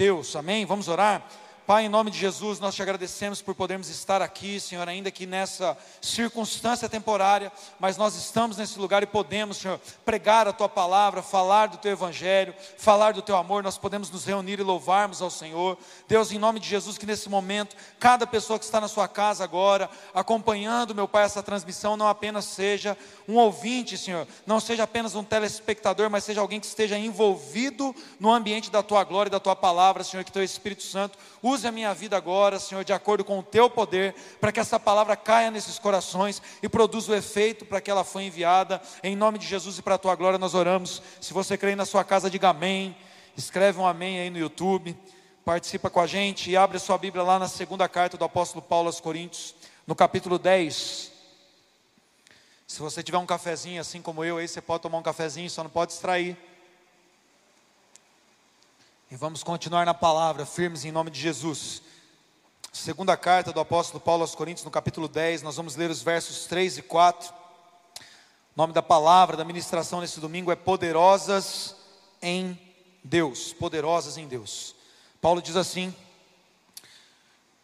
Deus. Amém? Vamos orar? Pai, em nome de Jesus, nós te agradecemos por podermos estar aqui, Senhor, ainda que nessa circunstância temporária, mas nós estamos nesse lugar e podemos, Senhor, pregar a tua palavra, falar do teu evangelho, falar do teu amor, nós podemos nos reunir e louvarmos ao Senhor. Deus, em nome de Jesus, que nesse momento, cada pessoa que está na sua casa agora, acompanhando, meu Pai, essa transmissão, não apenas seja um ouvinte, Senhor, não seja apenas um telespectador, mas seja alguém que esteja envolvido no ambiente da tua glória e da tua palavra, Senhor, que teu Espírito Santo use a minha vida agora, Senhor, de acordo com o teu poder, para que essa palavra caia nesses corações e produza o efeito para que ela foi enviada. Em nome de Jesus e para a tua glória nós oramos. Se você crê na sua casa, diga amém. Escreve um amém aí no YouTube. Participa com a gente e abre a sua Bíblia lá na segunda carta do apóstolo Paulo aos Coríntios, no capítulo 10. Se você tiver um cafezinho assim como eu, aí você pode tomar um cafezinho, só não pode distrair. E vamos continuar na palavra, firmes em nome de Jesus. Segunda carta do apóstolo Paulo aos Coríntios, no capítulo 10, nós vamos ler os versos 3 e 4. O nome da palavra, da ministração nesse domingo é Poderosas em Deus. Poderosas em Deus. Paulo diz assim: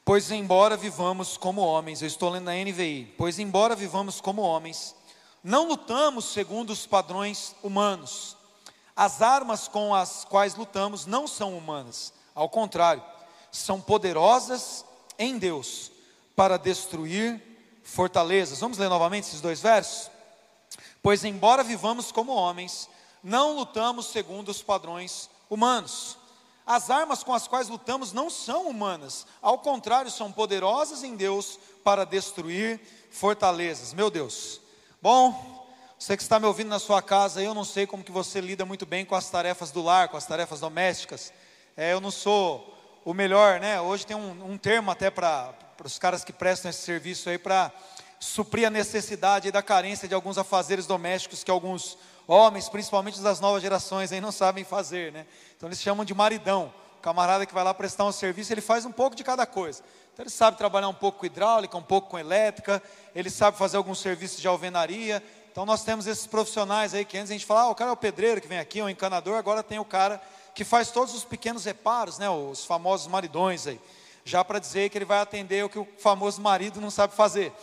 Pois embora vivamos como homens, eu estou lendo na NVI, pois embora vivamos como homens, não lutamos segundo os padrões humanos. As armas com as quais lutamos não são humanas, ao contrário, são poderosas em Deus para destruir fortalezas. Vamos ler novamente esses dois versos? Pois embora vivamos como homens, não lutamos segundo os padrões humanos. As armas com as quais lutamos não são humanas, ao contrário, são poderosas em Deus para destruir fortalezas. Meu Deus. Bom, você que está me ouvindo na sua casa, eu não sei como que você lida muito bem com as tarefas do lar, com as tarefas domésticas. É, eu não sou o melhor, né? Hoje tem um, um termo até para os caras que prestam esse serviço aí para suprir a necessidade da carência de alguns afazeres domésticos que alguns homens, principalmente das novas gerações, aí não sabem fazer, né? Então eles chamam de maridão. O camarada que vai lá prestar um serviço, ele faz um pouco de cada coisa. Então ele sabe trabalhar um pouco com hidráulica, um pouco com elétrica, ele sabe fazer alguns serviços de alvenaria. Então nós temos esses profissionais aí que antes a gente fala, ah, o cara é o pedreiro que vem aqui, é o encanador, agora tem o cara que faz todos os pequenos reparos, né, os famosos maridões aí. Já para dizer que ele vai atender o que o famoso marido não sabe fazer.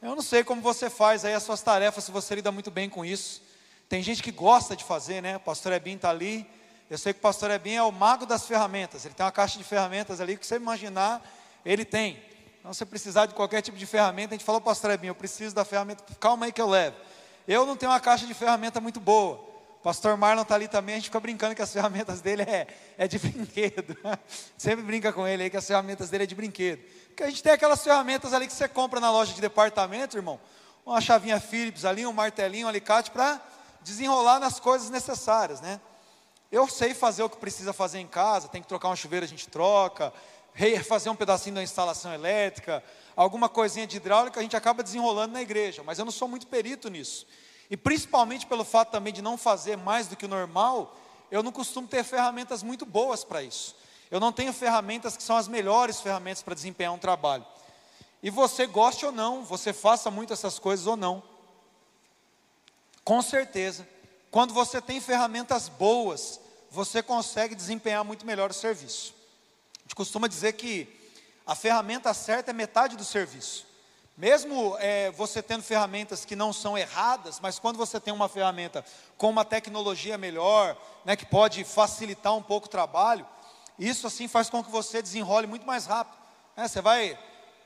Eu não sei como você faz aí as suas tarefas, se você lida muito bem com isso. Tem gente que gosta de fazer, né? O pastor Ebin está ali. Eu sei que o pastor Ebin é o mago das ferramentas. Ele tem uma caixa de ferramentas ali que você imaginar, ele tem. Então, se precisar de qualquer tipo de ferramenta, a gente falou, pastor Ebin, eu preciso da ferramenta, calma aí que eu levo. Eu não tenho uma caixa de ferramenta muito boa. O pastor Marlon está ali também, a gente fica brincando que as ferramentas dele é, é de brinquedo. Sempre brinca com ele aí que as ferramentas dele é de brinquedo. Porque a gente tem aquelas ferramentas ali que você compra na loja de departamento, irmão. Uma chavinha Phillips ali, um martelinho, um alicate para desenrolar nas coisas necessárias, né? Eu sei fazer o que precisa fazer em casa, tem que trocar um chuveiro, a gente troca, fazer um pedacinho da instalação elétrica, alguma coisinha de hidráulica, a gente acaba desenrolando na igreja, mas eu não sou muito perito nisso. E principalmente pelo fato também de não fazer mais do que o normal, eu não costumo ter ferramentas muito boas para isso. Eu não tenho ferramentas que são as melhores ferramentas para desempenhar um trabalho. E você goste ou não, você faça muito essas coisas ou não, com certeza, quando você tem ferramentas boas, você consegue desempenhar muito melhor o serviço. A gente costuma dizer que a ferramenta certa é metade do serviço. Mesmo é, você tendo ferramentas que não são erradas, mas quando você tem uma ferramenta com uma tecnologia melhor, né, que pode facilitar um pouco o trabalho, isso assim faz com que você desenrole muito mais rápido. Né? Você vai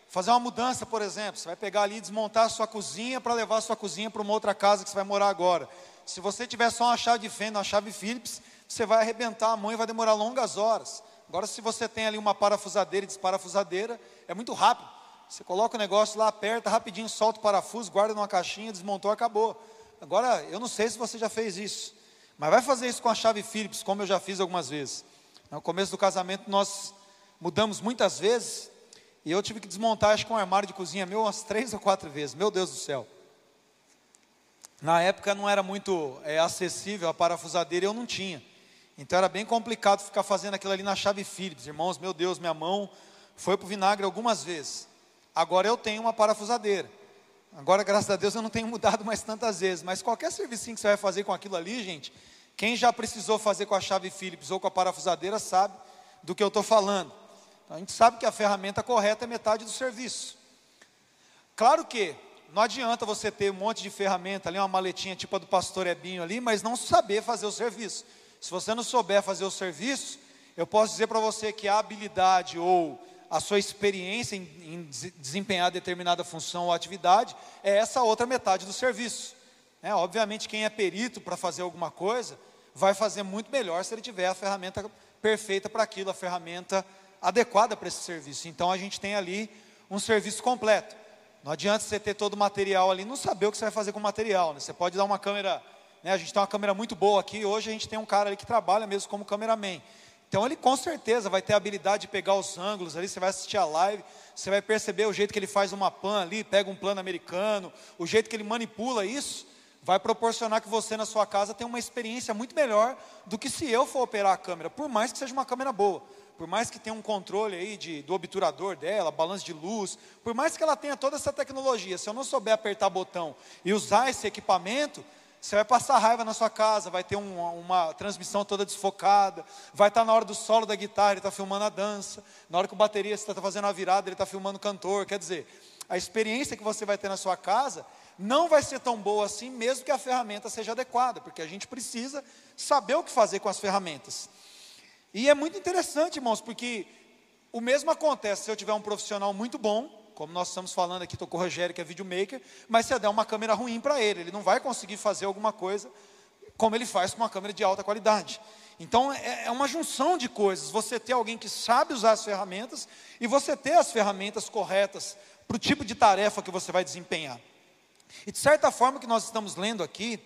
fazer uma mudança, por exemplo, você vai pegar ali e desmontar a sua cozinha para levar a sua cozinha para uma outra casa que você vai morar agora. Se você tiver só uma chave de fenda, uma chave Phillips, você vai arrebentar a mão e vai demorar longas horas. Agora, se você tem ali uma parafusadeira e desparafusadeira, é muito rápido. Você coloca o negócio lá, aperta rapidinho, solta o parafuso, guarda numa caixinha, desmontou, acabou. Agora, eu não sei se você já fez isso, mas vai fazer isso com a chave Phillips, como eu já fiz algumas vezes. No começo do casamento, nós mudamos muitas vezes, e eu tive que desmontar, acho que um armário de cozinha meu umas três ou quatro vezes. Meu Deus do céu. Na época não era muito é, acessível a parafusadeira, eu não tinha. Então era bem complicado ficar fazendo aquilo ali na chave Phillips. Irmãos, meu Deus, minha mão foi para o vinagre algumas vezes. Agora eu tenho uma parafusadeira. Agora, graças a Deus, eu não tenho mudado mais tantas vezes. Mas qualquer serviço que você vai fazer com aquilo ali, gente, quem já precisou fazer com a chave Phillips ou com a parafusadeira sabe do que eu estou falando. Então, a gente sabe que a ferramenta correta é metade do serviço. Claro que não adianta você ter um monte de ferramenta ali, uma maletinha tipo a do pastor Ebinho ali, mas não saber fazer o serviço. Se você não souber fazer o serviço, eu posso dizer para você que a habilidade ou a sua experiência em, em, desempenhar determinada função ou atividade é essa outra metade do serviço. É, obviamente, quem é perito para fazer alguma coisa vai fazer muito melhor se ele tiver a ferramenta perfeita para aquilo, a ferramenta adequada para esse serviço. Então a gente tem ali um serviço completo. Não adianta você ter todo o material ali, não saber o que você vai fazer com o material. Né? Você pode dar uma câmera, né? a gente tem uma câmera muito boa aqui, hoje a gente tem um cara ali que trabalha mesmo como cameraman. Então ele com certeza vai ter a habilidade de pegar os ângulos ali, você vai assistir a live, você vai perceber o jeito que ele faz uma pan ali, pega um plano americano, o jeito que ele manipula isso, vai proporcionar que você na sua casa tenha uma experiência muito melhor do que se eu for operar a câmera, por mais que seja uma câmera boa por mais que tenha um controle aí de, do obturador dela, balanço de luz, por mais que ela tenha toda essa tecnologia, se eu não souber apertar botão e usar esse equipamento, você vai passar raiva na sua casa, vai ter uma, uma transmissão toda desfocada, vai estar na hora do solo da guitarra, ele está filmando a dança, na hora que o baterista está fazendo a virada, ele está filmando o cantor, quer dizer, a experiência que você vai ter na sua casa não vai ser tão boa assim, mesmo que a ferramenta seja adequada, porque a gente precisa saber o que fazer com as ferramentas. E é muito interessante, irmãos, porque o mesmo acontece se eu tiver um profissional muito bom, como nós estamos falando aqui, estou com o Rogério, que é videomaker, mas se eu der uma câmera ruim para ele, ele não vai conseguir fazer alguma coisa como ele faz com uma câmera de alta qualidade. Então é, é uma junção de coisas. Você ter alguém que sabe usar as ferramentas e você ter as ferramentas corretas para o tipo de tarefa que você vai desempenhar. E de certa forma, o que nós estamos lendo aqui,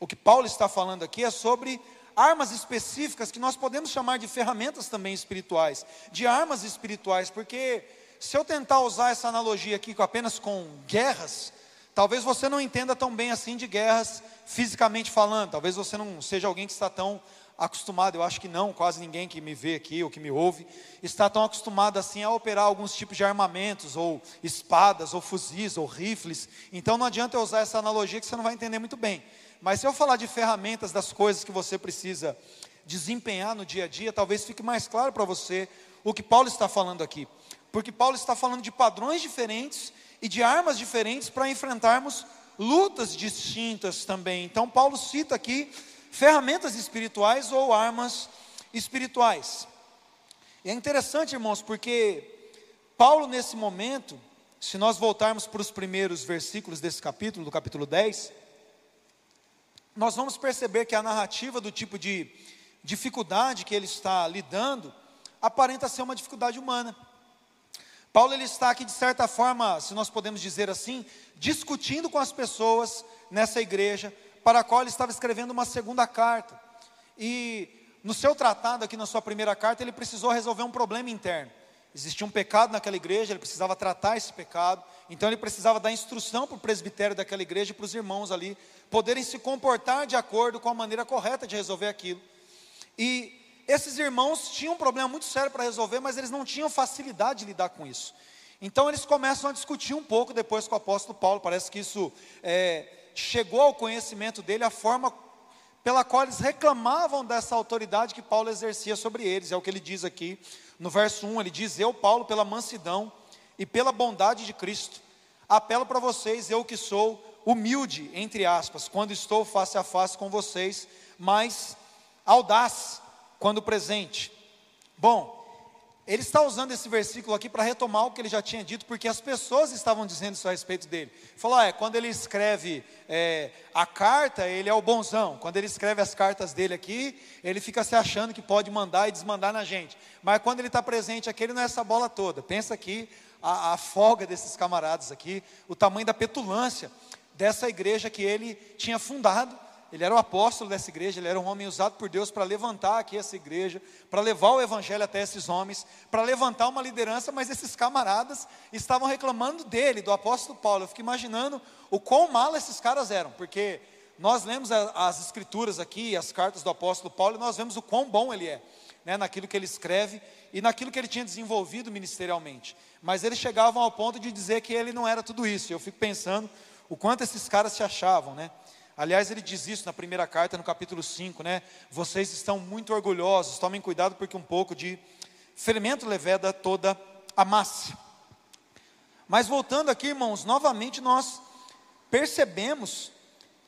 o que Paulo está falando aqui é sobre armas específicas que nós podemos chamar de ferramentas também espirituais, de armas espirituais, porque se eu tentar usar essa analogia aqui apenas com guerras, talvez você não entenda tão bem assim de guerras fisicamente falando, talvez você não seja alguém que está tão acostumado, eu acho que não, quase ninguém que me vê aqui ou que me ouve, está tão acostumado assim a operar alguns tipos de armamentos, ou espadas, ou fuzis, ou rifles, então não adianta eu usar essa analogia que você não vai entender muito bem. Mas se eu falar de ferramentas das coisas que você precisa desempenhar no dia a dia, talvez fique mais claro para você o que Paulo está falando aqui. Porque Paulo está falando de padrões diferentes e de armas diferentes para enfrentarmos lutas distintas também. Então, Paulo cita aqui ferramentas espirituais ou armas espirituais. E é interessante, irmãos, porque Paulo, nesse momento, se nós voltarmos para os primeiros versículos desse capítulo, do capítulo 10, nós vamos perceber que a narrativa do tipo de dificuldade que ele está lidando aparenta ser uma dificuldade humana. Paulo ele está aqui de certa forma, se nós podemos dizer assim, discutindo com as pessoas nessa igreja para a qual ele estava escrevendo uma segunda carta. E no seu tratado aqui na sua primeira carta, ele precisou resolver um problema interno. Existia um pecado naquela igreja, ele precisava tratar esse pecado, então ele precisava dar instrução para o presbitério daquela igreja e para os irmãos ali poderem se comportar de acordo com a maneira correta de resolver aquilo. E esses irmãos tinham um problema muito sério para resolver, mas eles não tinham facilidade de lidar com isso. Então eles começam a discutir um pouco depois com o apóstolo Paulo. Parece que isso é, chegou ao conhecimento dele, a forma pela qual eles reclamavam dessa autoridade que Paulo exercia sobre eles. É o que ele diz aqui no verso 1. Ele diz: Eu, Paulo, pela mansidão e pela bondade de Cristo, apelo para vocês, eu que sou humilde, entre aspas, quando estou face a face com vocês, mas audaz quando presente. Bom, ele está usando esse versículo aqui para retomar o que ele já tinha dito, porque as pessoas estavam dizendo isso a respeito dele. Falou, ah, é, quando ele escreve é, a carta, ele é o bonzão. Quando ele escreve as cartas dele aqui, ele fica se achando que pode mandar e desmandar na gente. Mas quando ele está presente aqui, ele não é essa bola toda. Pensa aqui a, a folga desses camaradas aqui, o tamanho da petulância dessa igreja que ele tinha fundado. Ele era o apóstolo dessa igreja, ele era um homem usado por Deus para levantar aqui essa igreja, para levar o evangelho até esses homens, para levantar uma liderança, mas esses camaradas estavam reclamando dele, do apóstolo Paulo. Eu fico imaginando o quão mal esses caras eram, porque nós lemos as escrituras aqui, as cartas do apóstolo Paulo, e nós vemos o quão bom ele é, né, naquilo que ele escreve e naquilo que ele tinha desenvolvido ministerialmente. Mas eles chegavam ao ponto de dizer que ele não era tudo isso. Eu fico pensando o quanto esses caras se achavam, né? Aliás, ele diz isso na primeira carta, no capítulo 5, né? Vocês estão muito orgulhosos, tomem cuidado porque um pouco de fermento leveda toda a massa. Mas voltando aqui, irmãos, novamente nós percebemos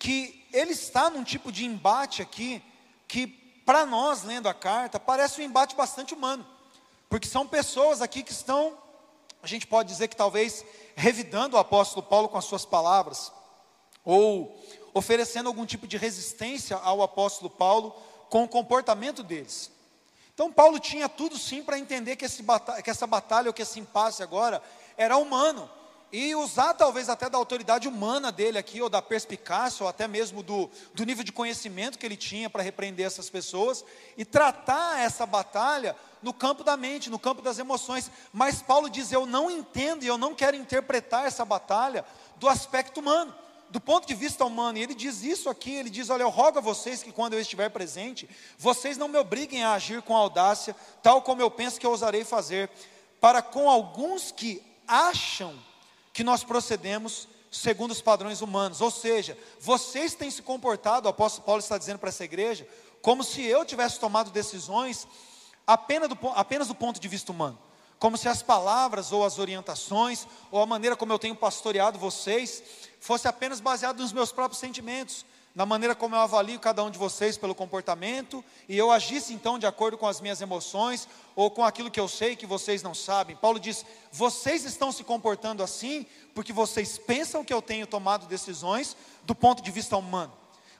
que ele está num tipo de embate aqui que para nós lendo a carta parece um embate bastante humano, porque são pessoas aqui que estão, a gente pode dizer que talvez revidando o apóstolo Paulo com as suas palavras, ou oferecendo algum tipo de resistência ao apóstolo Paulo com o comportamento deles. Então Paulo tinha tudo sim para entender que, esse que essa batalha ou que esse impasse agora era humano. E usar talvez até da autoridade humana dele aqui, ou da perspicácia, ou até mesmo do, do nível de conhecimento que ele tinha para repreender essas pessoas, e tratar essa batalha no campo da mente, no campo das emoções. Mas Paulo diz: Eu não entendo e eu não quero interpretar essa batalha do aspecto humano do ponto de vista humano, e ele diz isso aqui, ele diz, olha, eu rogo a vocês que quando eu estiver presente, vocês não me obriguem a agir com audácia, tal como eu penso que eu ousarei fazer, para com alguns que acham que nós procedemos segundo os padrões humanos, ou seja, vocês têm se comportado, o apóstolo Paulo está dizendo para essa igreja, como se eu tivesse tomado decisões apenas do, apenas do ponto de vista humano como se as palavras ou as orientações ou a maneira como eu tenho pastoreado vocês fosse apenas baseado nos meus próprios sentimentos, na maneira como eu avalio cada um de vocês pelo comportamento, e eu agisse então de acordo com as minhas emoções ou com aquilo que eu sei que vocês não sabem. Paulo diz: vocês estão se comportando assim porque vocês pensam que eu tenho tomado decisões do ponto de vista humano.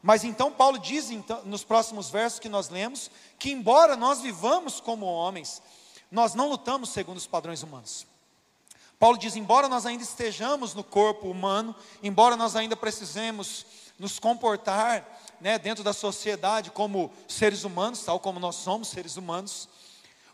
Mas então Paulo diz então, nos próximos versos que nós lemos que embora nós vivamos como homens, nós não lutamos segundo os padrões humanos. Paulo diz: embora nós ainda estejamos no corpo humano, embora nós ainda precisemos nos comportar né, dentro da sociedade como seres humanos, tal como nós somos seres humanos,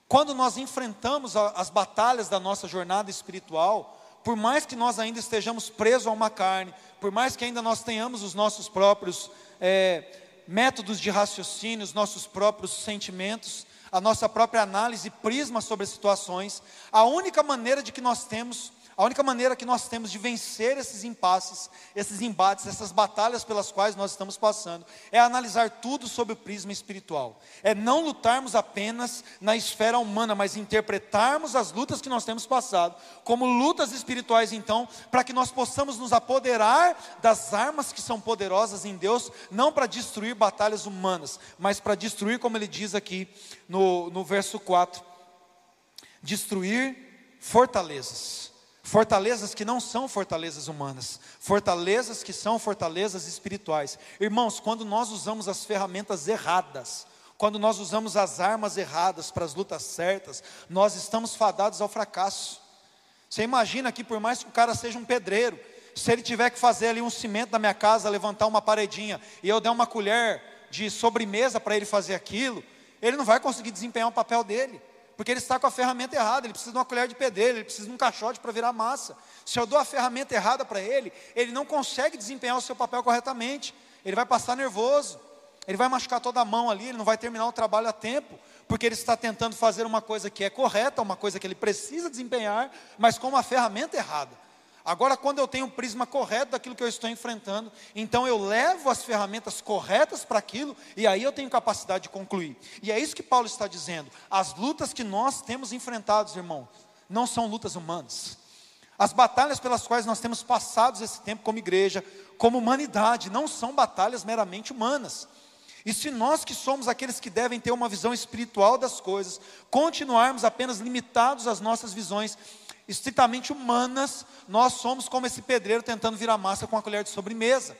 quando nós enfrentamos as batalhas da nossa jornada espiritual, por mais que nós ainda estejamos presos a uma carne, por mais que ainda nós tenhamos os nossos próprios é, métodos de raciocínio, os nossos próprios sentimentos, a nossa própria análise, prisma sobre as situações, a única maneira de que nós temos a única maneira que nós temos de vencer esses impasses, esses embates, essas batalhas pelas quais nós estamos passando, é analisar tudo sob o prisma espiritual. É não lutarmos apenas na esfera humana, mas interpretarmos as lutas que nós temos passado como lutas espirituais, então, para que nós possamos nos apoderar das armas que são poderosas em Deus, não para destruir batalhas humanas, mas para destruir, como ele diz aqui no, no verso 4, destruir fortalezas. Fortalezas que não são fortalezas humanas, fortalezas que são fortalezas espirituais. Irmãos, quando nós usamos as ferramentas erradas, quando nós usamos as armas erradas para as lutas certas, nós estamos fadados ao fracasso. Você imagina que, por mais que o cara seja um pedreiro, se ele tiver que fazer ali um cimento na minha casa, levantar uma paredinha, e eu der uma colher de sobremesa para ele fazer aquilo, ele não vai conseguir desempenhar o papel dele porque ele está com a ferramenta errada, ele precisa de uma colher de pedreiro, ele precisa de um caixote para virar massa. Se eu dou a ferramenta errada para ele, ele não consegue desempenhar o seu papel corretamente, ele vai passar nervoso, ele vai machucar toda a mão ali, ele não vai terminar o trabalho a tempo, porque ele está tentando fazer uma coisa que é correta, uma coisa que ele precisa desempenhar, mas com uma ferramenta errada. Agora, quando eu tenho um prisma correto daquilo que eu estou enfrentando, então eu levo as ferramentas corretas para aquilo, e aí eu tenho capacidade de concluir. E é isso que Paulo está dizendo. As lutas que nós temos enfrentados, irmão, não são lutas humanas. As batalhas pelas quais nós temos passado esse tempo como igreja, como humanidade, não são batalhas meramente humanas. E se nós que somos aqueles que devem ter uma visão espiritual das coisas, continuarmos apenas limitados às nossas visões estritamente humanas, nós somos como esse pedreiro tentando virar massa com a colher de sobremesa.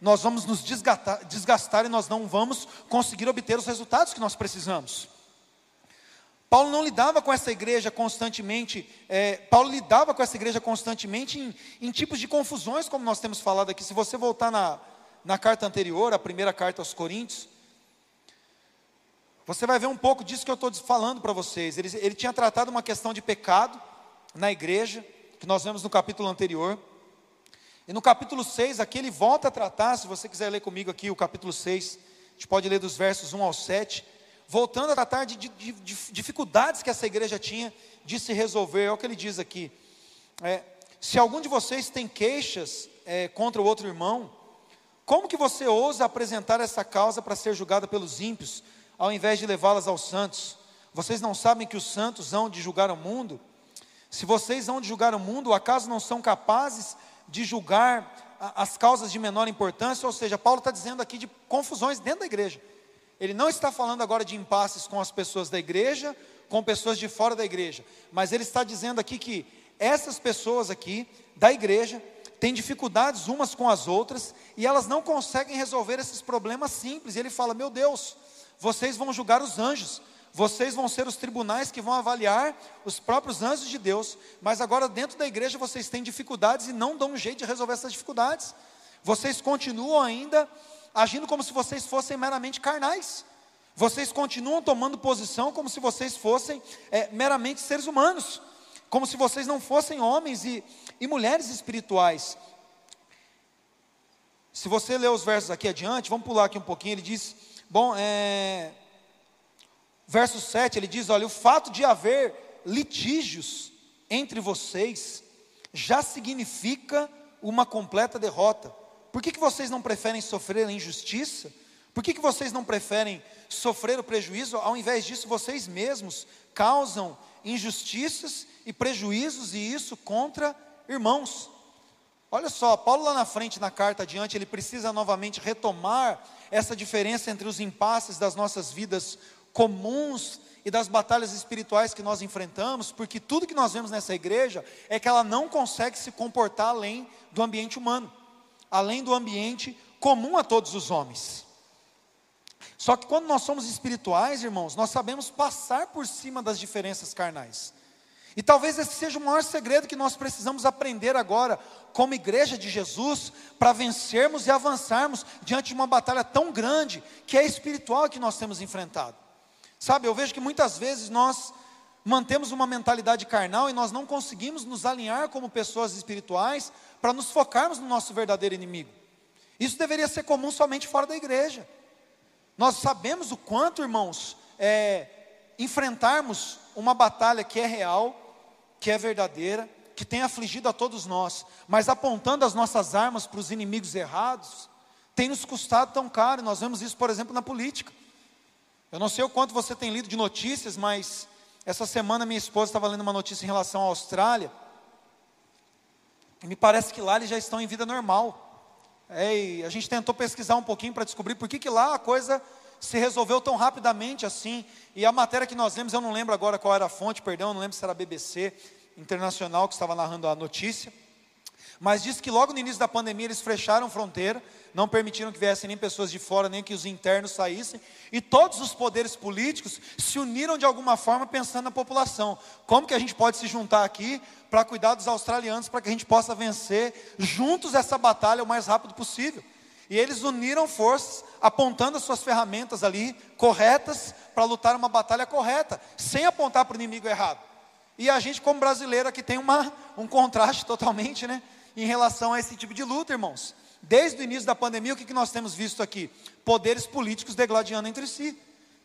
Nós vamos nos desgastar, desgastar e nós não vamos conseguir obter os resultados que nós precisamos. Paulo não lidava com essa igreja constantemente, é, Paulo lidava com essa igreja constantemente em, em, tipos de confusões, como nós temos falado aqui. Se você voltar na, na carta anterior, a primeira carta aos Coríntios, você vai ver um pouco disso que eu estou falando para vocês. Ele, ele tinha tratado uma questão de pecado, na igreja, que nós vemos no capítulo anterior. E no capítulo 6, aqui ele volta a tratar, se você quiser ler comigo aqui o capítulo 6, a gente pode ler dos versos 1 ao 7, voltando a tratar de, de, de dificuldades que essa igreja tinha de se resolver, é o que ele diz aqui. É, se algum de vocês tem queixas é, contra o outro irmão, como que você ousa apresentar essa causa para ser julgada pelos ímpios, ao invés de levá-las aos santos? vocês não sabem que os santos hão de julgar o mundo? Se vocês de julgar o mundo, acaso não são capazes de julgar as causas de menor importância? Ou seja, Paulo está dizendo aqui de confusões dentro da igreja. Ele não está falando agora de impasses com as pessoas da igreja, com pessoas de fora da igreja, mas ele está dizendo aqui que essas pessoas aqui da igreja têm dificuldades umas com as outras e elas não conseguem resolver esses problemas simples. E ele fala: Meu Deus, vocês vão julgar os anjos, vocês vão ser os tribunais que vão avaliar os próprios anjos de Deus, mas agora dentro da igreja vocês têm dificuldades e não dão um jeito de resolver essas dificuldades. Vocês continuam ainda agindo como se vocês fossem meramente carnais. Vocês continuam tomando posição como se vocês fossem é, meramente seres humanos, como se vocês não fossem homens e, e mulheres espirituais. Se você ler os versos aqui adiante, vamos pular aqui um pouquinho, ele diz, bom, é, verso 7, ele diz: olha, o fato de haver litígios entre vocês já significa uma completa derrota. Por que, que vocês não preferem sofrer a injustiça? Por que, que vocês não preferem sofrer o prejuízo? Ao invés disso, vocês mesmos causam injustiças e prejuízos, e isso contra irmãos. Olha só, Paulo lá na frente, na carta adiante, ele precisa novamente retomar essa diferença entre os impasses das nossas vidas comuns e das batalhas espirituais que nós enfrentamos, porque tudo que nós vemos nessa igreja é que ela não consegue se comportar além do ambiente humano além do ambiente comum a todos os homens. Só que quando nós somos espirituais, irmãos, nós sabemos passar por cima das diferenças carnais. E talvez esse seja o maior segredo que nós precisamos aprender agora, como igreja de Jesus, para vencermos e avançarmos diante de uma batalha tão grande, que é espiritual que nós temos enfrentado. Sabe, eu vejo que muitas vezes nós mantemos uma mentalidade carnal e nós não conseguimos nos alinhar como pessoas espirituais para nos focarmos no nosso verdadeiro inimigo. Isso deveria ser comum somente fora da igreja. Nós sabemos o quanto, irmãos, é, enfrentarmos uma batalha que é real, que é verdadeira, que tem afligido a todos nós, mas apontando as nossas armas para os inimigos errados, tem nos custado tão caro. Nós vemos isso, por exemplo, na política. Eu não sei o quanto você tem lido de notícias, mas essa semana minha esposa estava lendo uma notícia em relação à Austrália. E me parece que lá eles já estão em vida normal. É, a gente tentou pesquisar um pouquinho para descobrir por que, que lá a coisa se resolveu tão rapidamente assim. E a matéria que nós lemos, eu não lembro agora qual era a fonte, perdão, não lembro se era a BBC Internacional que estava narrando a notícia. Mas diz que logo no início da pandemia eles fecharam fronteira, não permitiram que viessem nem pessoas de fora, nem que os internos saíssem, e todos os poderes políticos se uniram de alguma forma pensando na população. Como que a gente pode se juntar aqui para cuidar dos australianos, para que a gente possa vencer juntos essa batalha o mais rápido possível? E eles uniram forças, apontando as suas ferramentas ali corretas para lutar uma batalha correta, sem apontar para o inimigo errado. E a gente, como brasileiro, aqui tem uma, um contraste totalmente, né? Em relação a esse tipo de luta, irmãos. Desde o início da pandemia, o que, que nós temos visto aqui? Poderes políticos degladiando entre si.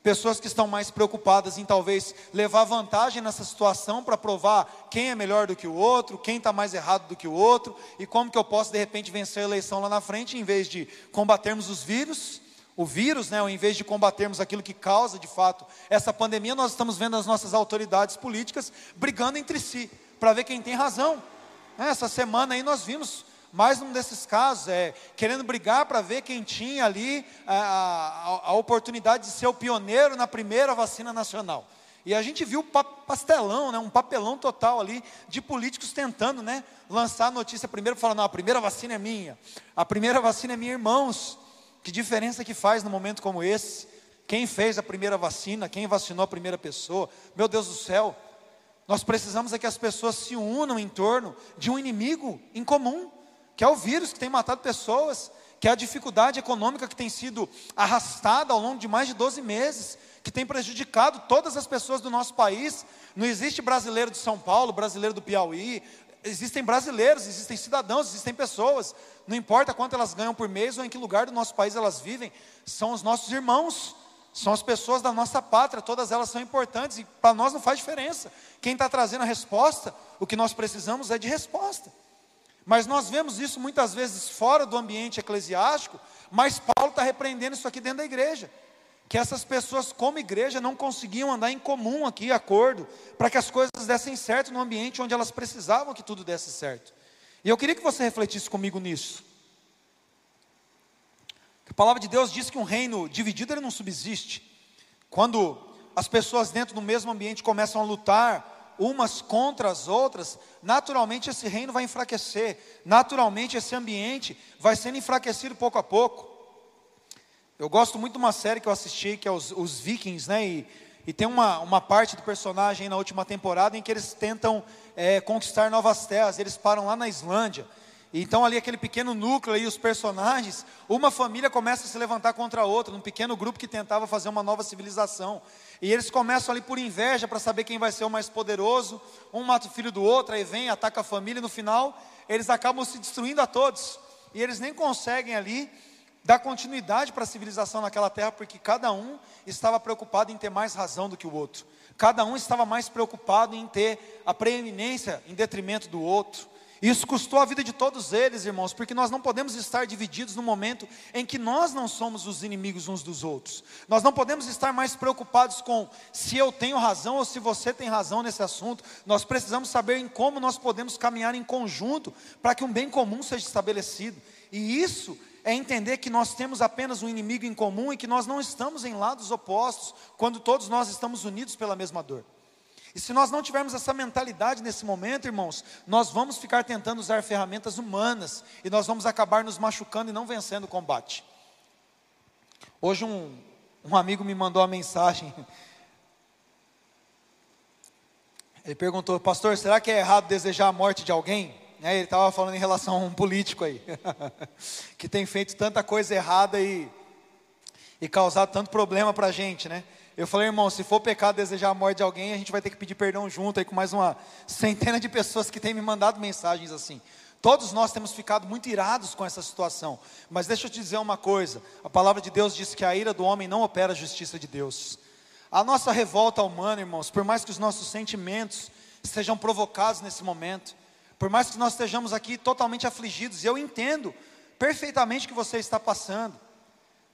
Pessoas que estão mais preocupadas em talvez levar vantagem nessa situação para provar quem é melhor do que o outro, quem está mais errado do que o outro, e como que eu posso de repente vencer a eleição lá na frente, em vez de combatermos os vírus, o vírus, né, em vez de combatermos aquilo que causa de fato essa pandemia, nós estamos vendo as nossas autoridades políticas brigando entre si, para ver quem tem razão. É, essa semana aí nós vimos mais um desses casos, é, querendo brigar para ver quem tinha ali a, a, a, oportunidade de ser o pioneiro na primeira vacina nacional. E a gente viu pastelão, né, um papelão total ali de políticos tentando né, lançar a notícia primeiro, falando, não, a primeira vacina é minha, a primeira vacina é minha, irmãos. Que diferença que faz num momento como esse? Quem fez a primeira vacina, quem vacinou a primeira pessoa, meu Deus do céu, nós precisamos é que as pessoas se unam em torno de um inimigo em comum, que é o vírus que tem matado pessoas, que é a dificuldade econômica que tem sido arrastada ao longo de mais de 12 meses, que tem prejudicado todas as pessoas do nosso país. Não existe brasileiro de São Paulo, brasileiro do Piauí, existem brasileiros, existem cidadãos, existem pessoas, não importa quanto elas ganham por mês ou em que lugar do nosso país elas vivem, são os nossos irmãos são as pessoas da nossa pátria, todas elas são importantes e para nós não faz diferença. Quem está trazendo a resposta, o que nós precisamos é de resposta. Mas nós vemos isso muitas vezes fora do ambiente eclesiástico, mas Paulo está repreendendo isso aqui dentro da igreja. que essas pessoas, como igreja, não conseguiam andar em comum aqui, acordo, para que as coisas dessem certo no ambiente onde elas precisavam que tudo desse certo. E eu queria que você refletisse comigo nisso. A palavra de Deus diz que um reino dividido ele não subsiste. Quando as pessoas dentro do mesmo ambiente começam a lutar umas contra as outras, naturalmente esse reino vai enfraquecer, naturalmente esse ambiente vai sendo enfraquecido pouco a pouco. Eu gosto muito de uma série que eu assisti, que é os, os Vikings, né? E, e tem uma, uma parte do personagem na última temporada em que eles tentam é, conquistar novas terras, eles param lá na Islândia. Então, ali, aquele pequeno núcleo e os personagens, uma família começa a se levantar contra a outra, num pequeno grupo que tentava fazer uma nova civilização. E eles começam ali por inveja para saber quem vai ser o mais poderoso. Um mata o filho do outro, aí vem, ataca a família, e no final, eles acabam se destruindo a todos. E eles nem conseguem ali dar continuidade para a civilização naquela terra, porque cada um estava preocupado em ter mais razão do que o outro. Cada um estava mais preocupado em ter a preeminência em detrimento do outro. Isso custou a vida de todos eles, irmãos, porque nós não podemos estar divididos no momento em que nós não somos os inimigos uns dos outros. Nós não podemos estar mais preocupados com se eu tenho razão ou se você tem razão nesse assunto. Nós precisamos saber em como nós podemos caminhar em conjunto para que um bem comum seja estabelecido. E isso é entender que nós temos apenas um inimigo em comum e que nós não estamos em lados opostos, quando todos nós estamos unidos pela mesma dor. E se nós não tivermos essa mentalidade nesse momento, irmãos, nós vamos ficar tentando usar ferramentas humanas e nós vamos acabar nos machucando e não vencendo o combate. Hoje um, um amigo me mandou uma mensagem. Ele perguntou, pastor, será que é errado desejar a morte de alguém? É, ele estava falando em relação a um político aí, que tem feito tanta coisa errada e, e causado tanto problema para a gente, né? Eu falei, irmão, se for pecado desejar a morte de alguém, a gente vai ter que pedir perdão junto aí com mais uma centena de pessoas que têm me mandado mensagens assim. Todos nós temos ficado muito irados com essa situação. Mas deixa eu te dizer uma coisa: a palavra de Deus diz que a ira do homem não opera a justiça de Deus. A nossa revolta humana, irmãos, por mais que os nossos sentimentos sejam provocados nesse momento, por mais que nós estejamos aqui totalmente afligidos, eu entendo perfeitamente o que você está passando.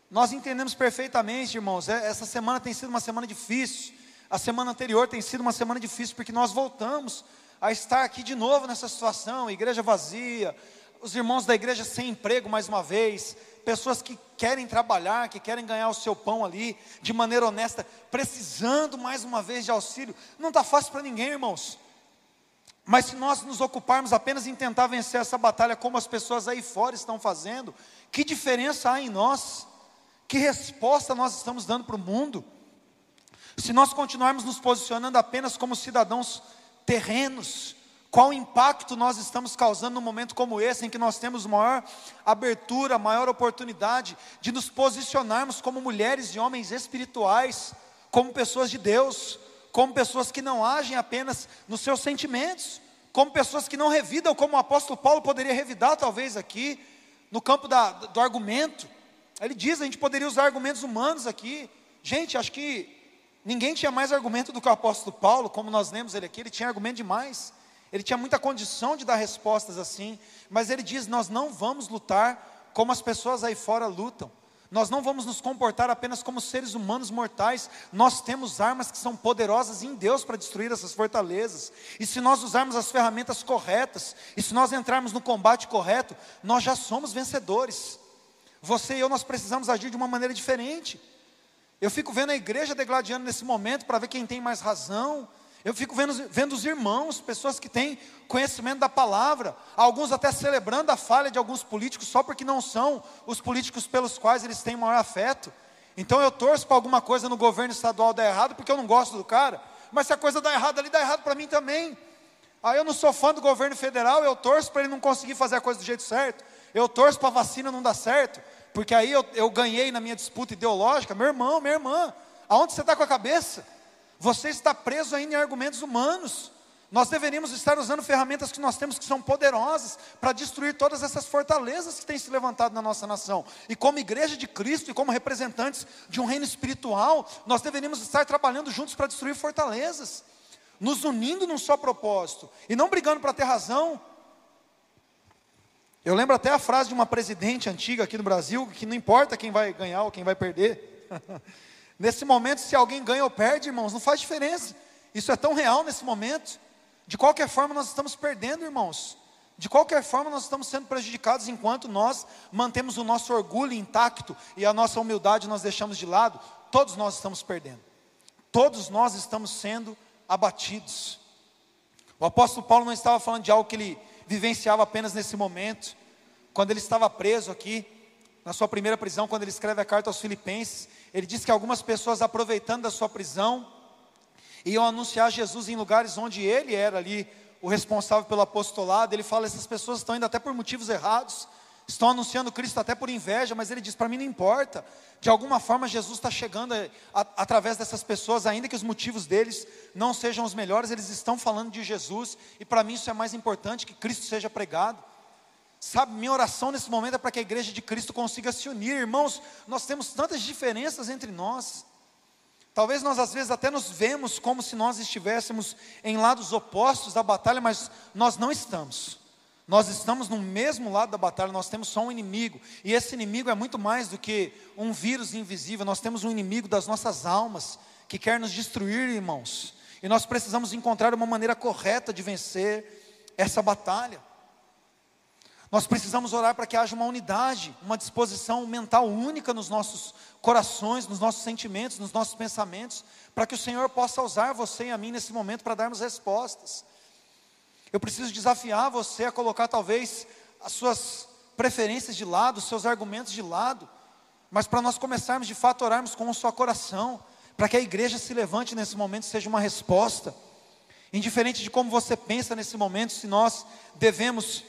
Nós entendemos perfeitamente, irmãos, é, essa semana tem sido uma semana difícil. A semana anterior tem sido uma semana difícil porque nós voltamos a estar aqui de novo nessa situação, igreja vazia, os irmãos da igreja sem emprego mais uma vez, pessoas que querem trabalhar, que querem ganhar o seu pão ali de maneira honesta, precisando mais uma vez de auxílio. Não está fácil para ninguém, irmãos. Mas se nós nos ocuparmos apenas em tentar vencer essa batalha, como as pessoas aí fora estão fazendo, que diferença há em nós? Que resposta nós estamos dando para o mundo? Se nós continuarmos nos posicionando apenas como cidadãos terrenos, qual impacto nós estamos causando num momento como esse, em que nós temos maior abertura, maior oportunidade de nos posicionarmos como mulheres e homens espirituais, como pessoas de Deus, como pessoas que não agem apenas nos seus sentimentos, como pessoas que não revidam, como o apóstolo Paulo poderia revidar, talvez aqui, no campo da, do argumento. Ele diz: a gente poderia usar argumentos humanos aqui. Gente, acho que ninguém tinha mais argumento do que o apóstolo Paulo, como nós lemos ele aqui, ele tinha argumento demais. Ele tinha muita condição de dar respostas assim, mas ele diz: nós não vamos lutar como as pessoas aí fora lutam. Nós não vamos nos comportar apenas como seres humanos mortais, nós temos armas que são poderosas em Deus para destruir essas fortalezas. E se nós usarmos as ferramentas corretas, e se nós entrarmos no combate correto, nós já somos vencedores. Você e eu, nós precisamos agir de uma maneira diferente. Eu fico vendo a igreja degladiando nesse momento para ver quem tem mais razão, eu fico vendo, vendo os irmãos, pessoas que têm conhecimento da palavra, alguns até celebrando a falha de alguns políticos só porque não são os políticos pelos quais eles têm maior afeto. Então eu torço para alguma coisa no governo estadual dar errado porque eu não gosto do cara, mas se a coisa dá errado ali, dá errado para mim também. Aí eu não sou fã do governo federal, eu torço para ele não conseguir fazer a coisa do jeito certo, eu torço para a vacina não dar certo, porque aí eu, eu ganhei na minha disputa ideológica. Meu irmão, minha irmã, aonde você está com a cabeça? Você está preso ainda em argumentos humanos. Nós deveríamos estar usando ferramentas que nós temos que são poderosas para destruir todas essas fortalezas que têm se levantado na nossa nação. E como igreja de Cristo e como representantes de um reino espiritual, nós deveríamos estar trabalhando juntos para destruir fortalezas, nos unindo num só propósito e não brigando para ter razão. Eu lembro até a frase de uma presidente antiga aqui no Brasil, que não importa quem vai ganhar ou quem vai perder. Nesse momento, se alguém ganha ou perde, irmãos, não faz diferença. Isso é tão real nesse momento. De qualquer forma, nós estamos perdendo, irmãos. De qualquer forma, nós estamos sendo prejudicados enquanto nós mantemos o nosso orgulho intacto e a nossa humildade nós deixamos de lado. Todos nós estamos perdendo. Todos nós estamos sendo abatidos. O apóstolo Paulo não estava falando de algo que ele vivenciava apenas nesse momento, quando ele estava preso aqui, na sua primeira prisão, quando ele escreve a carta aos Filipenses, ele diz que algumas pessoas, aproveitando da sua prisão, iam anunciar Jesus em lugares onde ele era ali o responsável pelo apostolado. Ele fala: essas pessoas estão indo até por motivos errados, estão anunciando Cristo até por inveja, mas ele diz: para mim não importa. De alguma forma, Jesus está chegando a, a, através dessas pessoas, ainda que os motivos deles não sejam os melhores, eles estão falando de Jesus, e para mim isso é mais importante que Cristo seja pregado. Sabe, minha oração nesse momento é para que a igreja de Cristo consiga se unir. Irmãos, nós temos tantas diferenças entre nós. Talvez nós às vezes até nos vemos como se nós estivéssemos em lados opostos da batalha, mas nós não estamos. Nós estamos no mesmo lado da batalha, nós temos só um inimigo, e esse inimigo é muito mais do que um vírus invisível, nós temos um inimigo das nossas almas, que quer nos destruir, irmãos, e nós precisamos encontrar uma maneira correta de vencer essa batalha. Nós precisamos orar para que haja uma unidade, uma disposição mental única nos nossos corações, nos nossos sentimentos, nos nossos pensamentos, para que o Senhor possa usar você e a mim nesse momento para darmos respostas. Eu preciso desafiar você a colocar talvez as suas preferências de lado, os seus argumentos de lado, mas para nós começarmos de fato a orarmos com o seu coração, para que a igreja se levante nesse momento seja uma resposta. Indiferente de como você pensa nesse momento, se nós devemos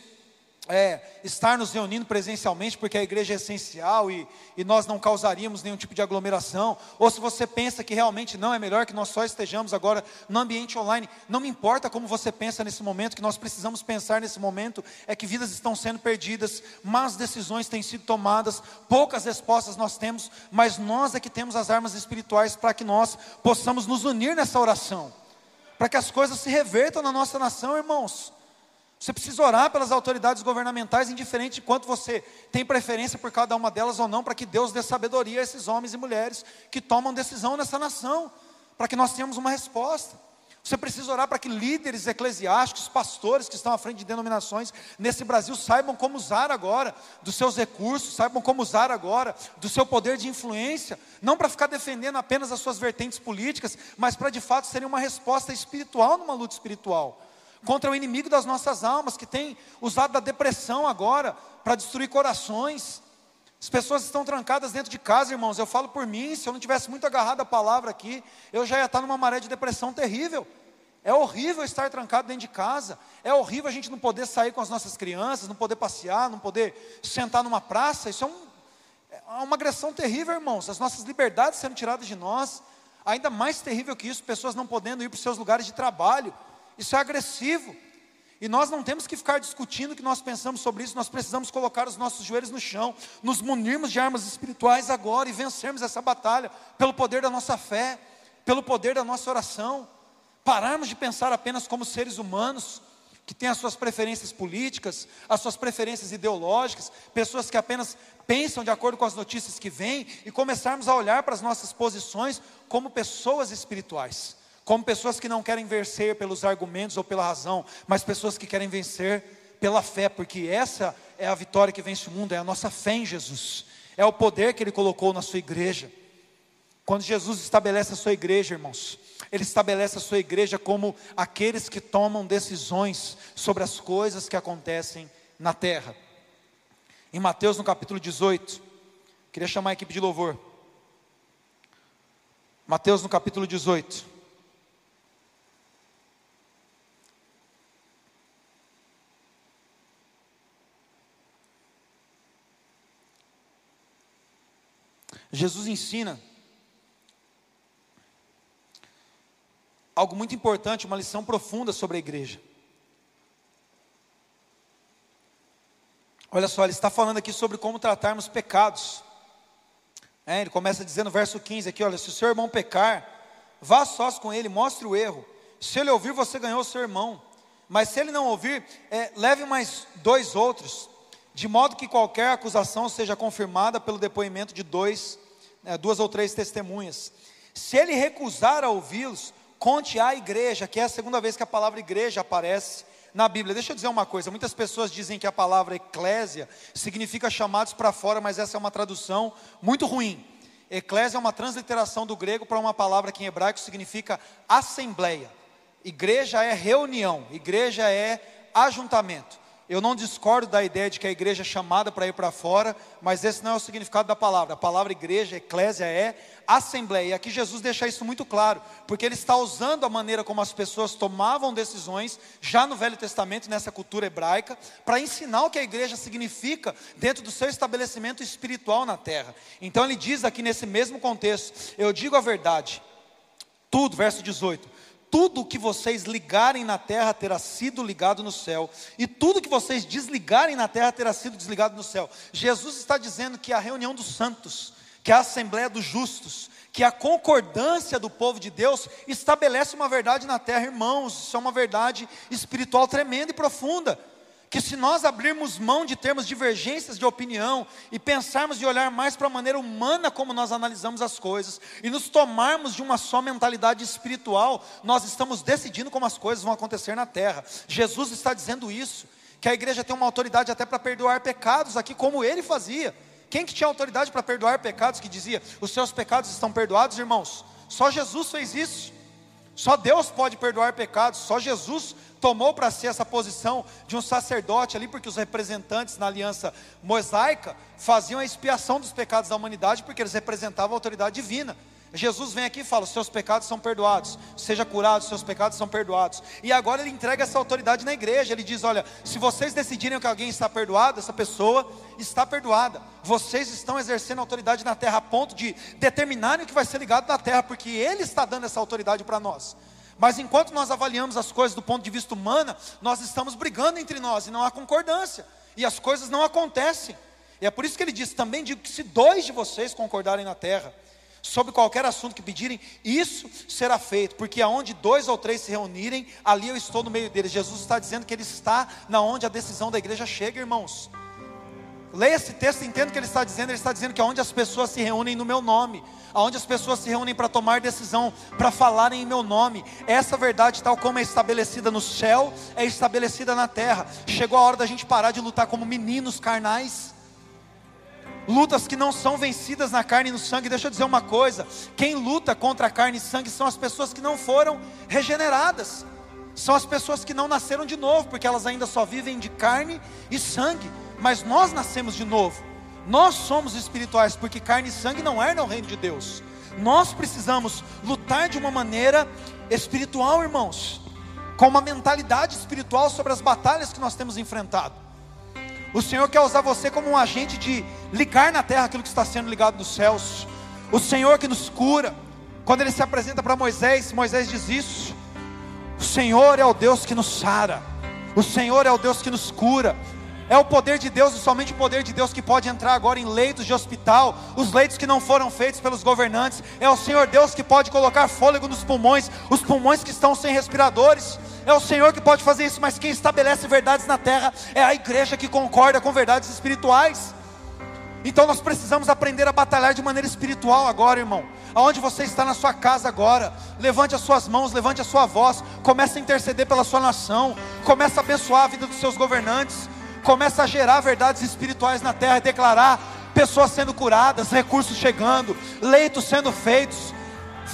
é, estar nos reunindo presencialmente, porque a igreja é essencial e, e nós não causaríamos nenhum tipo de aglomeração, ou se você pensa que realmente não é melhor que nós só estejamos agora no ambiente online, não me importa como você pensa nesse momento, que nós precisamos pensar nesse momento é que vidas estão sendo perdidas, más decisões têm sido tomadas, poucas respostas nós temos, mas nós é que temos as armas espirituais para que nós possamos nos unir nessa oração, para que as coisas se revertam na nossa nação, irmãos. Você precisa orar pelas autoridades governamentais, indiferente de quanto você tem preferência por cada uma delas ou não, para que Deus dê sabedoria a esses homens e mulheres que tomam decisão nessa nação, para que nós tenhamos uma resposta. Você precisa orar para que líderes eclesiásticos, pastores que estão à frente de denominações nesse Brasil saibam como usar agora dos seus recursos, saibam como usar agora do seu poder de influência, não para ficar defendendo apenas as suas vertentes políticas, mas para de fato serem uma resposta espiritual numa luta espiritual contra o inimigo das nossas almas, que tem usado da depressão agora para destruir corações. As pessoas estão trancadas dentro de casa, irmãos. Eu falo por mim, se eu não tivesse muito agarrado a palavra aqui, eu já ia estar numa maré de depressão terrível. É horrível estar trancado dentro de casa. É horrível a gente não poder sair com as nossas crianças, não poder passear, não poder sentar numa praça. Isso é, um, é uma agressão terrível, irmãos. As nossas liberdades sendo tiradas de nós. Ainda mais terrível que isso, pessoas não podendo ir para os seus lugares de trabalho. Isso é agressivo. E nós não temos que ficar discutindo o que nós pensamos sobre isso, nós precisamos colocar os nossos joelhos no chão, nos munirmos de armas espirituais agora e vencermos essa batalha pelo poder da nossa fé, pelo poder da nossa oração. Pararmos de pensar apenas como seres humanos, que têm as suas preferências políticas, as suas preferências ideológicas, pessoas que apenas pensam de acordo com as notícias que vêm, e começarmos a olhar para as nossas posições como pessoas espirituais como pessoas que não querem vencer pelos argumentos ou pela razão, mas pessoas que querem vencer pela fé, porque essa é a vitória que vence o mundo, é a nossa fé em Jesus, é o poder que Ele colocou na sua igreja. Quando Jesus estabelece a sua igreja, irmãos, Ele estabelece a sua igreja como aqueles que tomam decisões sobre as coisas que acontecem na terra. Em Mateus, no capítulo 18, queria chamar a equipe de louvor. Mateus, no capítulo 18. Jesus ensina algo muito importante, uma lição profunda sobre a igreja. Olha só, ele está falando aqui sobre como tratarmos pecados. É, ele começa dizendo no verso 15 aqui: olha, se o seu irmão pecar, vá sós com ele, mostre o erro. Se ele ouvir, você ganhou o seu irmão. Mas se ele não ouvir, é, leve mais dois outros, de modo que qualquer acusação seja confirmada pelo depoimento de dois é, duas ou três testemunhas. Se ele recusar a ouvi-los, conte à igreja, que é a segunda vez que a palavra igreja aparece na Bíblia. Deixa eu dizer uma coisa: muitas pessoas dizem que a palavra eclésia significa chamados para fora, mas essa é uma tradução muito ruim. Eclésia é uma transliteração do grego para uma palavra que em hebraico significa assembleia. Igreja é reunião, igreja é ajuntamento. Eu não discordo da ideia de que a igreja é chamada para ir para fora, mas esse não é o significado da palavra. A palavra igreja, eclésia, é assembleia. E aqui Jesus deixa isso muito claro, porque ele está usando a maneira como as pessoas tomavam decisões, já no Velho Testamento, nessa cultura hebraica, para ensinar o que a igreja significa dentro do seu estabelecimento espiritual na terra. Então ele diz aqui nesse mesmo contexto: Eu digo a verdade, tudo, verso 18 tudo que vocês ligarem na terra terá sido ligado no céu, e tudo que vocês desligarem na terra terá sido desligado no céu. Jesus está dizendo que a reunião dos santos, que a assembleia dos justos, que a concordância do povo de Deus estabelece uma verdade na terra, irmãos, isso é uma verdade espiritual tremenda e profunda que se nós abrirmos mão de termos divergências de opinião e pensarmos e olhar mais para a maneira humana como nós analisamos as coisas e nos tomarmos de uma só mentalidade espiritual, nós estamos decidindo como as coisas vão acontecer na terra. Jesus está dizendo isso, que a igreja tem uma autoridade até para perdoar pecados aqui como ele fazia. Quem que tinha autoridade para perdoar pecados que dizia: "Os seus pecados estão perdoados, irmãos"? Só Jesus fez isso. Só Deus pode perdoar pecados, só Jesus tomou para si essa posição de um sacerdote ali, porque os representantes na aliança mosaica faziam a expiação dos pecados da humanidade, porque eles representavam a autoridade divina. Jesus vem aqui e fala: seus pecados são perdoados, seja curado, seus pecados são perdoados. E agora ele entrega essa autoridade na igreja. Ele diz: olha, se vocês decidirem que alguém está perdoado, essa pessoa está perdoada. Vocês estão exercendo autoridade na terra a ponto de determinarem o que vai ser ligado na terra, porque Ele está dando essa autoridade para nós. Mas enquanto nós avaliamos as coisas do ponto de vista humano, nós estamos brigando entre nós e não há concordância. E as coisas não acontecem. E é por isso que ele diz: também digo que se dois de vocês concordarem na terra, sobre qualquer assunto que pedirem, isso será feito, porque aonde dois ou três se reunirem, ali eu estou no meio deles. Jesus está dizendo que ele está na onde a decisão da igreja chega, irmãos. Leia esse texto entenda o que ele está dizendo. Ele está dizendo que aonde as pessoas se reúnem no meu nome, aonde as pessoas se reúnem para tomar decisão, para falarem em meu nome, essa verdade, tal como é estabelecida no céu, é estabelecida na terra. Chegou a hora da gente parar de lutar como meninos carnais. Lutas que não são vencidas na carne e no sangue. Deixa eu dizer uma coisa: quem luta contra a carne e sangue são as pessoas que não foram regeneradas, são as pessoas que não nasceram de novo, porque elas ainda só vivem de carne e sangue mas nós nascemos de novo. Nós somos espirituais, porque carne e sangue não herdam o reino de Deus. Nós precisamos lutar de uma maneira espiritual, irmãos, com uma mentalidade espiritual sobre as batalhas que nós temos enfrentado. O Senhor quer usar você como um agente de ligar na terra aquilo que está sendo ligado nos céus. O Senhor que nos cura. Quando ele se apresenta para Moisés, Moisés diz isso: O Senhor é o Deus que nos sara. O Senhor é o Deus que nos cura. É o poder de Deus e somente o poder de Deus que pode entrar agora em leitos de hospital, os leitos que não foram feitos pelos governantes. É o Senhor Deus que pode colocar fôlego nos pulmões, os pulmões que estão sem respiradores. É o Senhor que pode fazer isso, mas quem estabelece verdades na terra é a igreja que concorda com verdades espirituais. Então nós precisamos aprender a batalhar de maneira espiritual agora, irmão. Aonde você está na sua casa agora, levante as suas mãos, levante a sua voz, comece a interceder pela sua nação, comece a abençoar a vida dos seus governantes começa a gerar verdades espirituais na terra declarar pessoas sendo curadas, recursos chegando, leitos sendo feitos,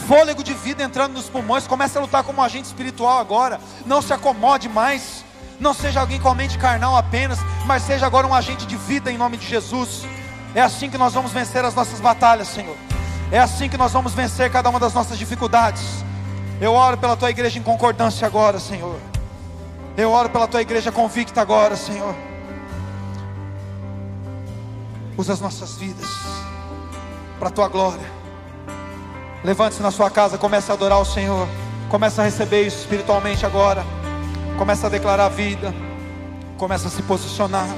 fôlego de vida entrando nos pulmões. Começa a lutar como um agente espiritual agora. Não se acomode mais. Não seja alguém com a mente carnal apenas, mas seja agora um agente de vida em nome de Jesus. É assim que nós vamos vencer as nossas batalhas, Senhor. É assim que nós vamos vencer cada uma das nossas dificuldades. Eu oro pela tua igreja em concordância agora, Senhor. Eu oro pela tua igreja convicta agora, Senhor. Usa as nossas vidas para a tua glória. Levante-se na sua casa, comece a adorar o Senhor. Comece a receber isso espiritualmente agora. Comece a declarar a vida. Comece a se posicionar.